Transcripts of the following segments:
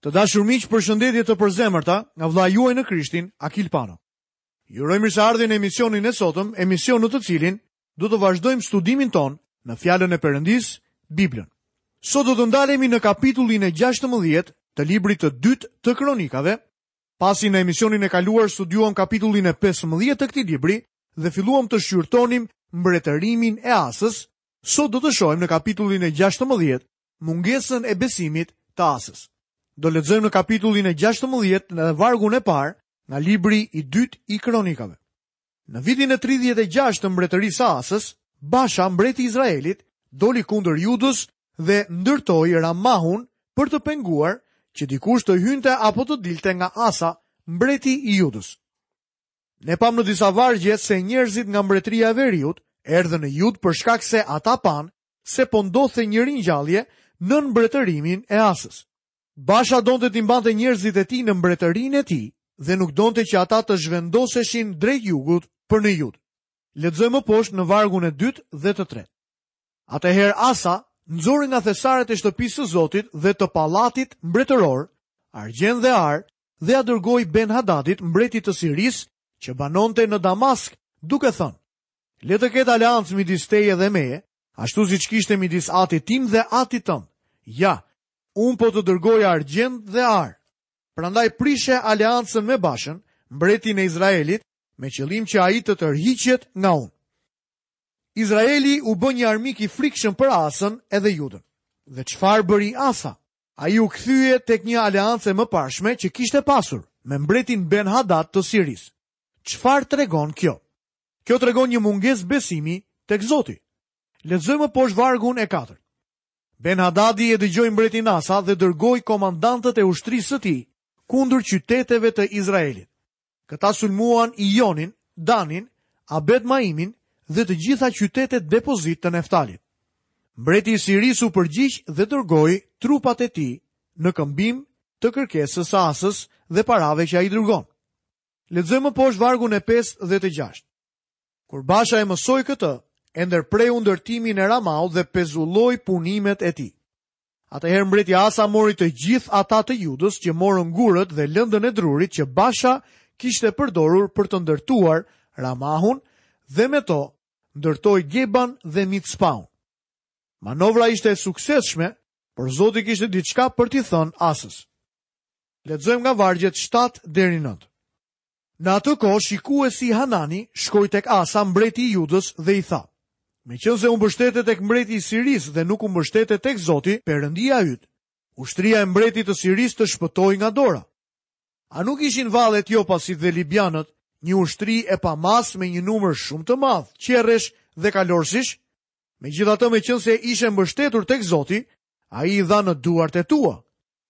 Të dashur miq, përshëndetje të përzemërta nga vëllai juaj në Krishtin, Akil Pano. Ju uroj mirëseardhjen në emisionin e sotëm, emision në të cilin do të vazhdojmë studimin tonë në fjalën e Perëndisë, Biblën. Sot do të ndalemi në kapitullin e 16 të librit të dytë të Kronikave, pasi në emisionin e kaluar studiuam kapitullin e 15 të këtij libri dhe filluam të shqyrtonim mbretërimin e Asës, sot do të shohim në kapitullin e 16 mungesën e besimit të Asës. Do lexojmë në kapitullin e 16 në vargun e parë nga libri i dytë i Kronikave. Në vitin e 36 të mbretërisë së Asës, Basha, mbreti i Izraelit, doli kundër Judës dhe ndërtoi Ramahun për të penguar që dikush të hynte apo të dilte nga Asa, mbreti i Judës. Ne pamë në disa vargje se njerëzit nga mbretëria e veriut erdhën në Judë për shkak se ata panë se po ndodhte një ringjallje nën mbretërimin e Asës. Basha donte t'i mbante njerëzit e tij në mbretërinë e tij dhe nuk donte që ata të zhvendoseshin drejt jugut për në Judë. Lexojmë më poshtë në vargun e dytë dhe të tretë. Atëherë Asa nxori nga thesaret e shtëpisë së Zotit dhe të pallatit mbretëror, argjend dhe ar, dhe ia dërgoi Ben Hadadit, mbretit të Sirisë, që banonte në Damask, duke thënë: Le të ketë aleancë midis teje dhe meje, ashtu siç kishte midis atit tim dhe atit tënd. Ja, unë po të dërgoj argjend dhe ar. Prandaj prishe aleancën me Bashën, mbretin e Izraelit, me qëllim që ai të tërhiqet nga unë. Izraeli u bë një armik i frikshëm për Asën edhe Judën. Dhe çfarë bëri Asa? Ai u kthye tek një aleancë e mëparshme që kishte pasur me mbretin Ben Hadad të Sirisë. Çfarë tregon kjo? Kjo tregon një mungesë besimi tek Zoti. Lexojmë më poshtë vargun e katërt. Ben Hadadi e dëgjoi mbretin Asa dhe dërgoi komandantët e ushtrisë së tij kundër qyteteve të Izraelit. Këta sulmuan Ijonin, Danin, Abel Maimin dhe të gjitha qytetet depozitë të Neftalit. Mbreti i Sirisë u përgjigj dhe dërgoi trupat e tij në këmbim të kërkesës së Asës dhe parave që ai dërgon. Lexojmë më poshtë vargun e pestë dhe të gjashtë. Kur Basha e mësoi këtë, e ndërpreu ndërtimin e Ramahut dhe pezulloi punimet e tij. Atëherë mbreti Asa mori të gjithë ata të Judës që morën gurët dhe lëndën e drurit që Basha kishte përdorur për të ndërtuar Ramahun dhe me to ndërtoi Geban dhe Mitspaun. Manovra ishte e suksesshme, por Zoti kishte diçka për t'i thënë Asës. Lexojmë nga vargjet 7 deri 9. Në atë kohë shikuesi Hanani shkoi tek Asa, mbreti i Judës dhe i tha: Meqenëse u mbështete tek mbreti i Sirisë dhe nuk u mbështete tek Zoti, Perëndia yt, ushtria e mbretit të Sirisë të shpëtoi nga dora. A nuk ishin vallë etiopasit dhe libianët, një ushtri e pamasë me një numër shumë të madh qerresh dhe kalorësish? Megjithatë, meqenëse ishe mbështetur tek Zoti, ai i dha në duart e tua.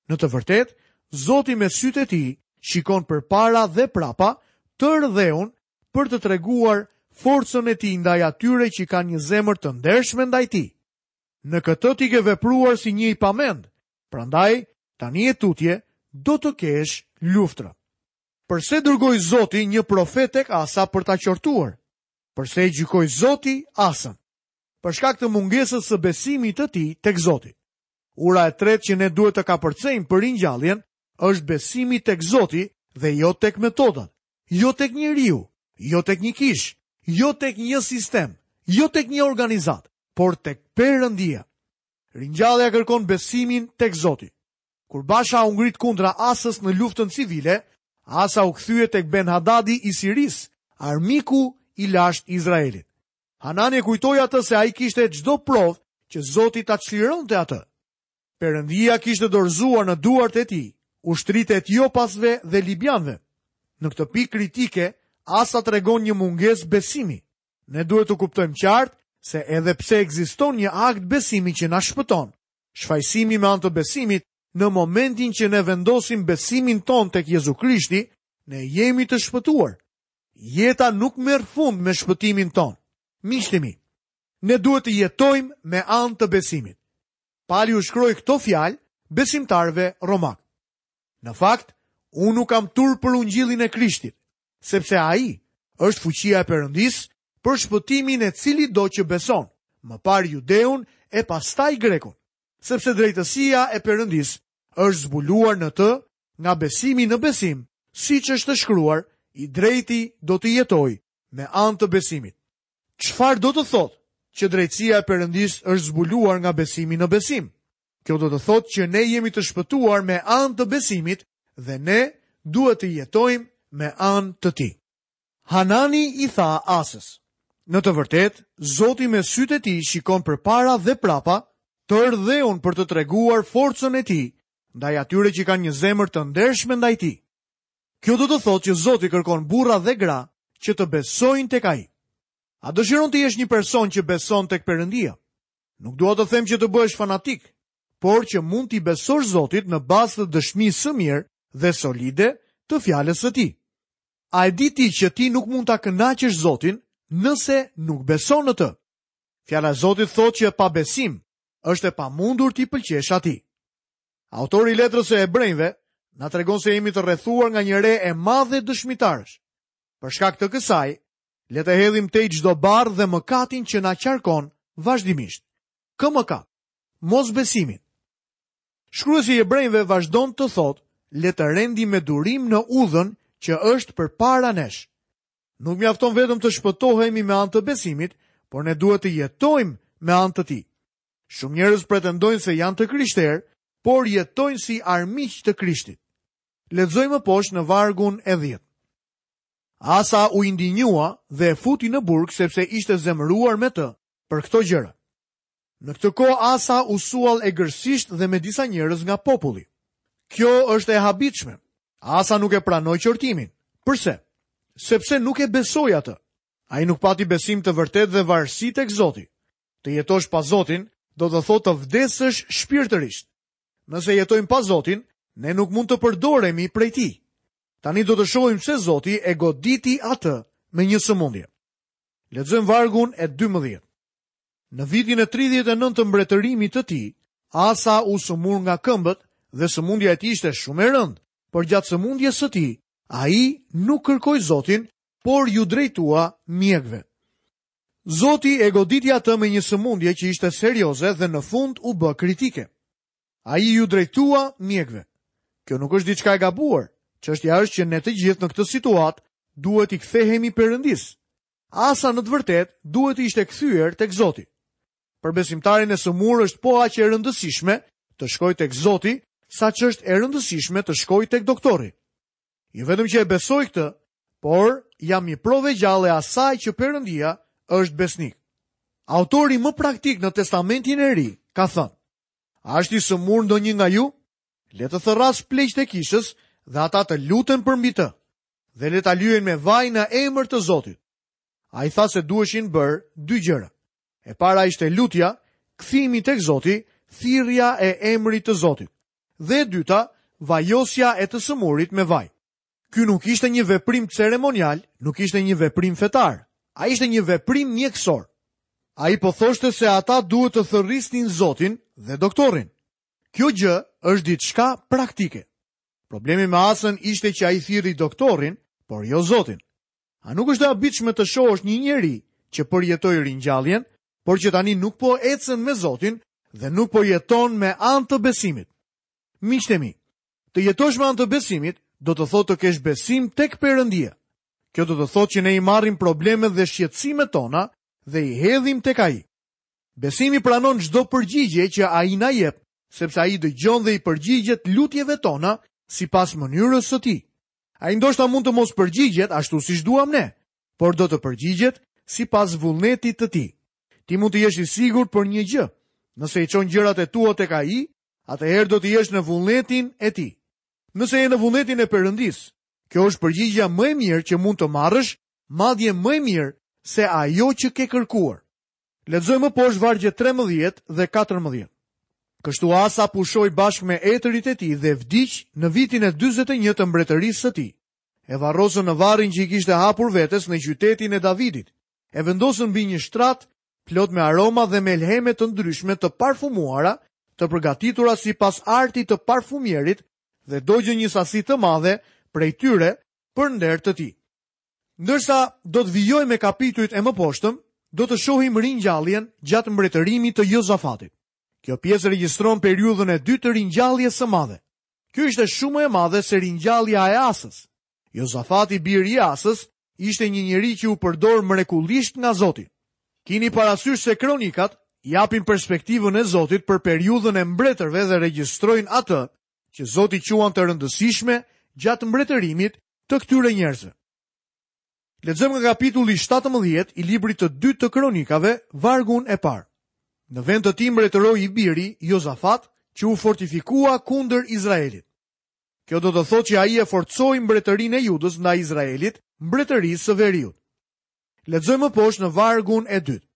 Në të vërtetë, Zoti me sytë e tij shikon përpara dhe prapa tërë dheun për të treguar forcën e tij ndaj atyre që kanë një zemër të ndershme ndaj tij. Në këtë ti ke vepruar si një i pamend, prandaj tani e tutje do të kesh luftra. Përse dërgoi Zoti një profet tek Asa për ta qortuar? përse e gjykoi Zoti Asën? Për shkak të mungesës së besimit të tij tek Zoti. Ura e tretë që ne duhet të kapërcejmë për ringjalljen është besimi tek Zoti dhe jo tek metodat, jo tek njeriu, jo tek një kishë, jo tek një sistem, jo tek një organizatë, por tek Perëndia. Ringjallja kërkon besimin tek Zoti. Kur Basha u ngrit kundra Asës në luftën civile, Asa u kthye tek Ben Hadadi i Sirisë, armiku i lashtë i Izraelit. Hanani e kujtoi atë se ai kishte çdo provë që Zoti ta çlironte atë. Perëndia kishte dorëzuar në duart e tij ushtritë e etiopasve dhe libianëve. Në këtë pikë kritike, Asa tregon një mungesë besimi. Ne duhet të kuptojmë qartë se edhe pse ekziston një akt besimi që na shpëton, Shfajësimi me anë të besimit, në momentin që ne vendosim besimin tonë tek Jezu Krishti, ne jemi të shpëtuar. Jeta nuk merr fund me shpëtimin tonë. Miqtë e mi, ne duhet të jetojmë me anë të besimit. Pali u shkroi këto fjalë besimtarëve romakë. Në fakt, unë nuk kam turp për ungjillin e Krishtit, sepse ai është fuqia e Perëndisë për shpëtimin e cilitdo që beson, më parë judeun e pastaj grekun, sepse drejtësia e Perëndisë është zbuluar në të nga besimi në besim, siç është shkruar, i drejti do të jetojë me anë të besimit. Çfarë do të thotë që drejtësia e Perëndisë është zbuluar nga besimi në besim? Kjo do të thotë që ne jemi të shpëtuar me anë të besimit dhe ne duhet të jetojmë me anë të tij. Hanani i tha Asës, Në të vërtetë, Zoti me sytë e tij shikon përpara dhe prapa, tërë dheun për të treguar forcën e tij ndaj atyre që kanë një zemër të ndershme ndaj tij. Kjo do të thotë që Zoti kërkon burra dhe gra që të besojnë tek ai. A dëshiron të jesh një person që beson tek Perëndia? Nuk dua të them që të bëhesh fanatik, por që mund t'i besosh Zotit në bazë të dëshmisë së mirë dhe solide të fjalës së tij. A e di ti që ti nuk mund ta kënaqësh Zotin nëse nuk beson në të? Fjala e Zotit thotë që pa besim është e pamundur t'i pëlqesh atij. Autori i letrës së Hebrenjve na tregon se jemi të rrethuar nga një re e madhe dëshmitarësh. Për shkak të kësaj, le të hedhim tej çdo barrë dhe mëkatin që na qarkon vazhdimisht. Kë mëkat? Mosbesimin. Shkruesi i Hebrenjve vazhdon të thotë, le të rendim me durim në udhën që është përpara nesh. Nuk mjafton vetëm të shpëtohemi me anë të besimit, por ne duhet të jetojmë me anë të tij. Shumë njerëz pretendojnë se janë të krishterë, por jetojnë si armiq të Krishtit. Lexojmë më poshtë në vargun e 10. Asa u indinjua dhe e futi në burg sepse ishte zemëruar me të për këto gjëra. Në këtë kohë Asa u soll egërsisht dhe me disa njerëz nga populli. Kjo është e habitshme. Asa nuk e pranoi qortimin. Përse? Sepse nuk e besoi atë. Ai nuk pati besim të vërtetë dhe varësi tek Zoti. Të jetosh pa Zotin do të thotë të vdesësh shpirtërisht. Nëse jetojmë pa Zotin, ne nuk mund të përdoremi prej tij. Tani do të shohim se Zoti e goditi atë me një sëmundje. Lexojmë vargun e 12. Në vitin e tridhjetë e nëntë të mbretërimit të tij, Asa u sëmur nga këmbët dhe sëmundja e tij ishte shumë e rëndë. Por gjatë sëmundjes së tij, ai nuk kërkoi Zotin, por iu drejtua mjekëve. Zoti e goditi atë me një sëmundje që ishte serioze dhe në fund u bë kritike. Ai iu drejtua mjekëve. Kjo nuk është diçka e gabuar. Çështja është që ne të gjithë në këtë situatë duhet t'i kthehemi Perëndisë. Asa në të vërtetë duhet të ishte kthyer tek Zoti. Për besimtarin e sëmurë është po aq e rëndësishme të shkojë tek Zoti saç është e rëndësishme të shkojë tek doktori. Jo vetëm që e besoj këtë, por jam një provë e gjallë e asaj që Perëndia është besnik. Autori më praktik në Testamentin e Ri ka thënë: A është i sëmurë ndonjë nga ju? Le të thërrasë pleqtë e kishës dhe ata të luten përmbi të. Dhe le ta lyejnë me vaj në emër të Zotit. Ai tha se duheshin bërë dy gjëra. E para ishte lutja, kthimi tek Zoti, thirrja e emrit të Zotit. Dhe e dyta, vajosja e të sëmurit me vaj. Ky nuk ishte një veprim ceremonial, nuk ishte një veprim fetar. Ai ishte një veprim mjekësor. Ai po thoshte se ata duhet të thërrisnin Zotin dhe doktorin. Kjo gjë është diçka praktike. Problemi me Asën ishte që ai thirri doktorin, por jo Zotin. A nuk është e habitshme të shohësh një njeri që përjetoi ringjalljen, por që tani nuk po ecën me Zotin dhe nuk po jeton me anë të besimit? Miqtë mi, të jetosh me anë të besimit do të thotë të kesh besim tek Perëndia. Kjo do të thotë që ne i marrim problemet dhe shqetësimet tona dhe i hedhim tek ai. Besimi pranon çdo përgjigje që Ai na jep, sepse Ai dëgjon dhe i përgjigjet lutjeve tona sipas mënyrës së Tij. Ai ndoshta mund të mos përgjigjet ashtu siç duam ne, por do të përgjigjet sipas vullnetit të Tij. Ti mund të jesh i sigurt për një gjë, nëse i çon gjërat e tua tek Ai, atëherë do të jesh në vullnetin e Tij. Nëse je në vullnetin e Perëndisë, kjo është përgjigja më e mirë që mund të marrësh, madje më e mirë se ajo që ke kërkuar. Lexojmë poshtë vargjet trembëdhjetë dhe katërmbëdhjetë. Kështu Asa pushoi bashkë me etërit e tij dhe vdiq në vitin e dyzet e një të mbretërisë së tij. E varrosën në varrin që ai kishte hapur vetes në Qytetin e Davidit, e vendosën mbi një shtrat plot me aroma dhe me melheme të ndryshme të parfumuara, të përgatitura sipas artit të parfumierit dhe dogjën një sasi të madhe prej tyre për nder të tij. Ndërsa do të vijojmë me kapitujt e mëposhtëm, do të shohim ringjalljen gjatë mbretërimit të Jozafatit. Kjo pjesë regjistron periudhën e dytë të ringjalljes së madhe. Kjo ishte shumë më e madhe se ringjallja e Asës. Jozafati, biri i Asës, ishte një njeri që u përdor mrekullisht nga Zoti. Kini parasysh se kronikat japin perspektivën e Zotit për periudhën e mbretërve dhe regjistrojnë atë që Zoti quan të rëndësishme gjatë mbretërimit të këtyre njerëzve. Lexojmë nga kapitulli 17 i librit të dytë të kronikave, vargun e parë. Në vend të tij mbretëroi i biri Jozafat, që u fortifikua kundër Izraelit. Kjo do të thotë që ai e forcoi mbretërinë e Judës ndaj Izraelit, mbretërisë së veriut. Lexojmë më poshtë në vargun e dytë.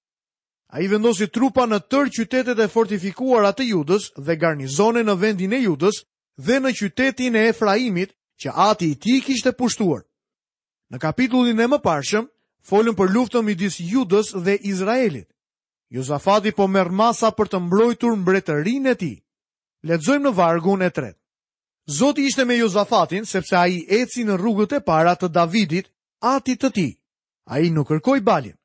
Ai vendosi trupa në tërë qytetet e fortifikuara të Judës dhe garnizone në vendin e Judës dhe në qytetet e Efraimit që ati i tij kishte pushtuar. Në kapitullin e mëparshëm folën për luftën midis Judës dhe Izraelit. Jozafati po merr masa për të mbrojtur mbretërinë e tij. Lexojmë në vargun e tretë. Zoti ishte me Jozafatin sepse ai eci në rrugët e para të Davidit, atit të tij. Ai nuk kërkoi Balin.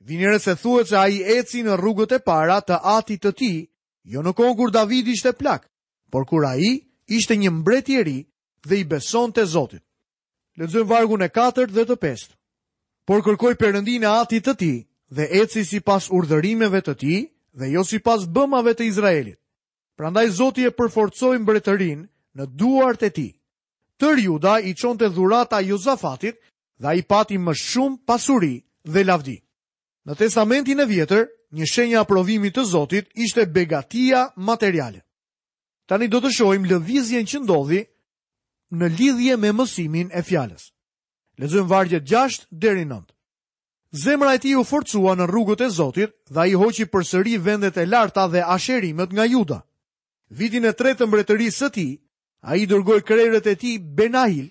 Vini re se thuhet se ai eci në rrugët e para të atit të tij, jo në kohën kur Davidi ishte plak, por kur ai ishte një mbret i ri dhe i besonte Zotit. Lexojmë vargun e katërt dhe të pestë. Por kërkoi Perëndinë e atit të tij dhe eci sipas urdhërimeve të tij dhe jo sipas bëmave të Izraelit. Prandaj Zoti e përforcoi mbretërinë në duart e tij. Tërë Juda i çonte dhurata Jozafatit dhe ai pati më shumë pasuri dhe lavdi. Në Testamentin e Vjetër, një shenjë e aprovimit të Zotit ishte begatia materiale. Tani do të shohim lëvizjen që ndodhi në lidhje me mësimin e fjalës. Lexojmë vargjet 6 deri 9. Zemra e tij u forcua në rrugët e Zotit dhe ai hoqi përsëri vendet e larta dhe asherimet nga Juda. Vitin e tretë të mbretërisë së tij, ai dërgoi krerët e tij Benhail,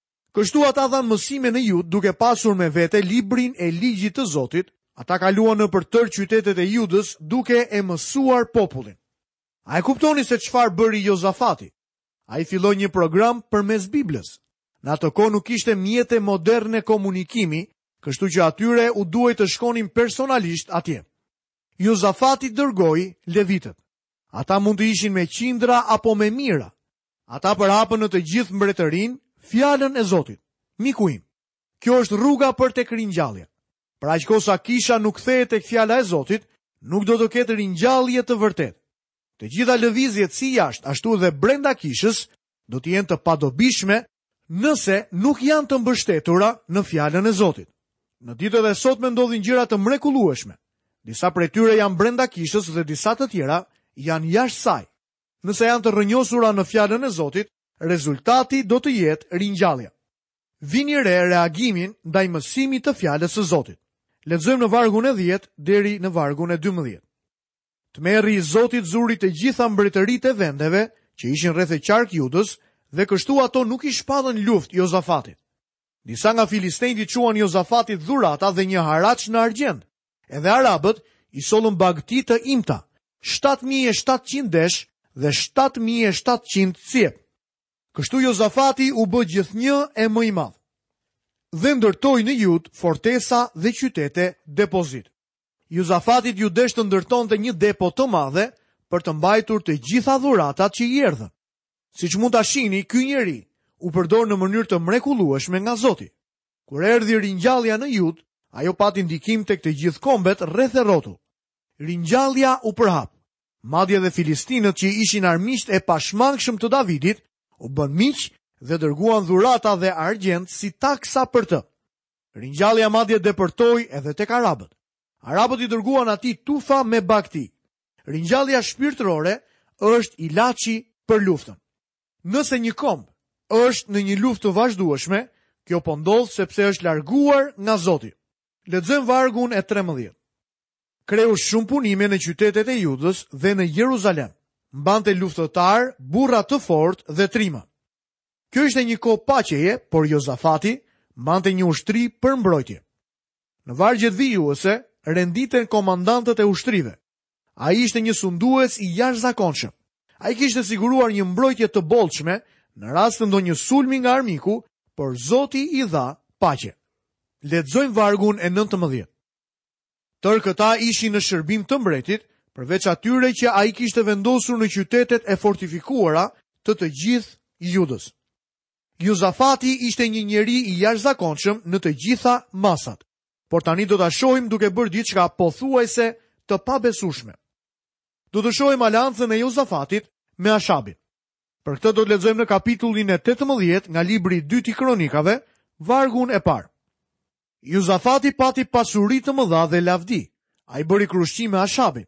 Kështu ata dhanë mësime në Judë duke pasur me vete librin e ligjit të Zotit, ata kaluan nëpër tërë qytetet e Judës duke e mësuar popullin. A e kuptoni se çfarë bëri Jozafati? Ai filloi një program përmes Biblës. Në atë kohë nuk kishte mjete moderne komunikimi, kështu që atyre u duhej të shkonin personalisht atje. Jozafati dërgoi levitët. Ata mund të ishin me qindra apo me mijëra. Ata përhapën në të gjithë mbretërinë fjalën e Zotit, Miku im, kjo është rruga për tek ringjallja. Për aq kohë sa kisha nuk kthehet tek fjala e Zotit, nuk do të ketë ringjallje të vërtetë. Të gjitha lëvizjet si jashtë, ashtu dhe brenda kishës do të jenë të padobishme nëse nuk janë të mbështetura në fjalën e Zotit. Në ditët e sotme ndodhin gjëra të mrekullueshme. Disa prej tyre janë brenda kishës dhe disa të tjera janë jashtë saj. Nëse janë të rrënjosura në Fjalën e Zotit, rezultati do të jetë ringjallja. Vini re reagimin ndaj mësimit të Fjalës së Zotit. Lexojmë në vargun e 10 deri në vargun e 12. Tmerri i Zotit zuri të gjitha mbretëritë e vendeve që ishin rreth e qark Judës dhe kështu ato nuk i shpallën luftë Jozafatit. Disa nga filistenjtë i çuan Jozafatit dhurata dhe një haraç në argjend. Edhe arabët i sollën bagëti të imta, 7700 desh dhe 7700 cjep. Kështu Jozafati u bë gjithnjë e më i madh. Dhe ndërtoi në Judë fortesa dhe qytete depozitë. Jozafatit iu desh të ndërtonte një depo të madhe për të mbajtur të gjitha dhuratat që i erdhën. Siç mund ta shihni, ky njeri u përdor në mënyrë të mrekullueshme nga Zoti. Kur erdhi ringjallja në Judë, ajo pati ndikim tek të gjithë kombet rreth e rrotull. Ringjallja u përhap. Madje edhe filistinët që ishin armiqtë e pashmangshëm të Davidit, u bënë miq dhe dërguan dhurata dhe argjend si taksa për të. Ringjallja madje depërtoi edhe tek arabët. Arabët i dërguan atij tufa me bagëti. Ringjallja shpirtërore është ilaçi për luftën. Nëse një komb është në një luftë të vazhdueshme, kjo po ndodh sepse është larguar nga Zoti. Lexojmë vargun e trembëdhjetë. Kreu shumë punime në qytetet e Judës dhe në Jeruzalem. Mbante luftëtarë, burra të fortë dhe trima. Kjo ishte një kohë paqeje, por Jozafati mbante një ushtri për mbrojtje. Në vargjet vijuese renditen komandantët e ushtrive. Ai ishte një sundues i jashtëzakonshëm. Ai kishte siguruar një mbrojtje të bollshme në rast të ndonjë sulmi nga armiku, por Zoti i dha paqe. Lexojmë vargun e nëntëmbëdhjetë. Tërë këta ishin në shërbim të mbretit, përveç atyre që ai kishte vendosur në qytetet e fortifikuara të të gjithë Judës. Jozafati ishte një njeri i jashtëzakonshëm në të gjitha masat. Por tani do ta shohim duke bërë diçka pothuajse të pabesueshme. Do të shohim aleancën e Jozafatit me Ashabin. Për këtë do të lexojmë në kapitullin e 18 nga libri i dytë i Kronikave, vargun e parë. Jozafati pati pasuri të mëdha dhe lavdi. Ai bëri krushqi me Ashabin.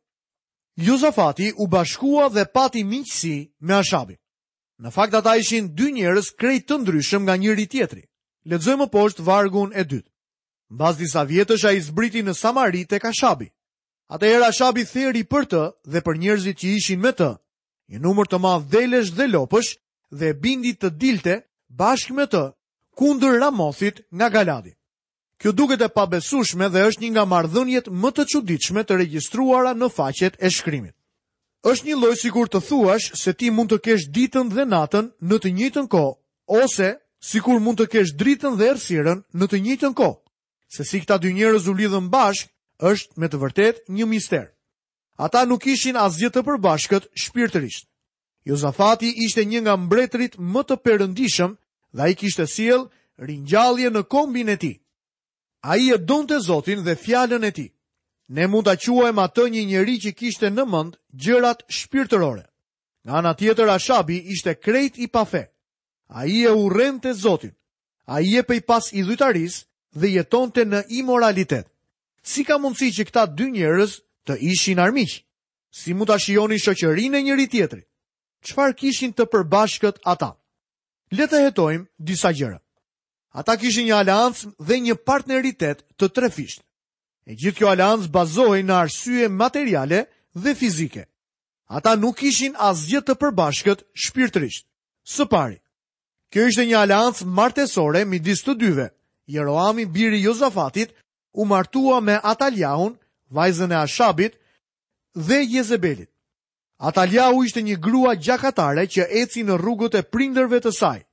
Jozafati u bashkua dhe pati miqësi me Ashabin. Në fakt ata ishin dy njerëz krejt të ndryshëm nga njëri tjetri. Lexojmë poshtë vargun e dytë. Mbas disa vjetësh ai zbriti në Samari tek Ashabi. Atëherë Ashabi theri për të dhe për njerëzit që ishin me të, një numër të madh delesh dhe lopësh dhe e bindi të dilte bashkë me të kundër Ramothit nga Galadi. Kjo duket e pabesueshme dhe është një nga marrëdhëniet më të çuditshme të regjistruara në faqet e shkrimit. Është njëlloj sikur të thuash se ti mund të kesh ditën dhe natën në të njëjtën kohë ose sikur mund të kesh dritën dhe errësirën në të njëjtën kohë. Se si këta dy njerëz u lidhën bashkë është me të vërtetë një mister. Ata nuk kishin asgjë të përbashkët shpirtërisht. Jozafati ishte një nga mbretërit më të perëndishëm dhe ai kishte sjellë ringjallje në kombin e tij. Ai e donte Zotin dhe Fjalën e Tij. Ne mund ta quajmë atë një njeri që kishte në mend gjërat shpirtërore. Nga ana tjetër, Ashabi ishte krejt i pafe. Ai e urrente Zotin. Ai jepej pas idhujtarisë dhe jetonte në imoralitet. Si ka mundësi që këta dy njerëz të ishin armiq? Si mund ta shijonin shoqërinë e njëri-tjetrit? Çfarë kishin të përbashkët ata? Le të hetojmë disa gjëra. Ata kishin një aleancë dhe një partneritet të trefishtë. E gjithë kjo aleancë bazohej në arsye materiale dhe fizike. Ata nuk kishin asgjë të përbashkët shpirtërisht. Së pari, kjo ishte një aleancë martesore midis të dyve. Jeroami, biri i Jozafatit, u martua me Ataliahun, vajzën e Ashabit, dhe Jezebelit. Ataliahu ishte një grua gjakatare që eci në rrugët e prindërve të saj.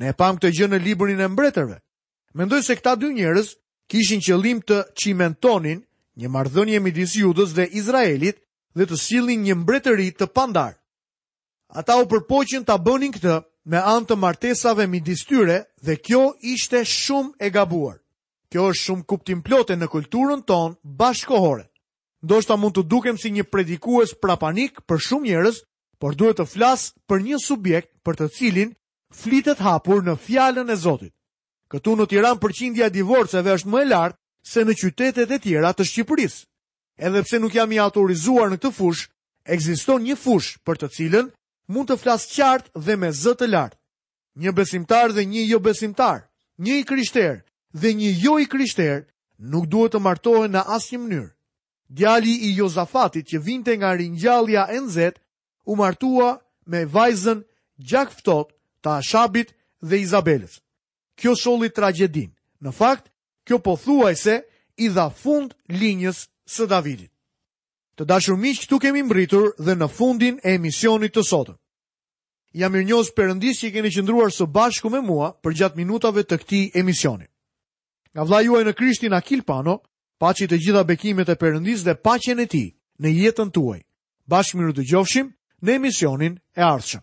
Ne e pamë këtë gjë në librin e mbretërve. Mendoj se këta dy njerëz kishin qëllim të çimentonin një marrëdhënie midis Judës dhe Izraelit dhe të sillnin një mbretëri të pandarë. Ata u përpoqën ta bënin këtë me anë të martesave midis tyre dhe kjo ishte shumë e gabuar. Kjo është shumë kuptimplote në kulturën tonë bashkëkohore. Ndoshta mund t'u dukem si një predikues prapanik për shumë njerëz, por duhet të flas për një subjekt për të cilin flitet hapur në fjalën e Zotit. Këtu në Tiranë përqindja e divorceve është më e lartë se në qytetet e tjera të Shqipërisë. Edhe pse nuk jam i autorizuar në këtë fushë, ekziston një fushë për të cilën mund të flas qartë dhe me zë të lartë. Një besimtar dhe një jobesimtar, një i krishterë dhe një jo i krishterë nuk duhet të martohen në asnjë mënyrë. Djali i Jozafatit që vinte nga ringjallja e nxehtë u martua me vajzën gjakftohtë të Ashabit dhe Izabelës. Kjo solli tragjedinë. Në fakt, Kjo pothuajse i dha fund linjës së Davidit. Të dashur miq, këtu kemi mbërritur dhe në fundin e emisionit të sotëm. Jam mirënjohës Perëndisë që keni qëndruar së bashku me mua përgjatë minutave të këtij emisioni. Nga vëllai juaj në Krishtin Akil Pano, paçi të gjitha bekimet e Perëndisë dhe paqen e tij në jetën tuaj. Bashkë mirudëgjofshim në emisionin e ardhshëm.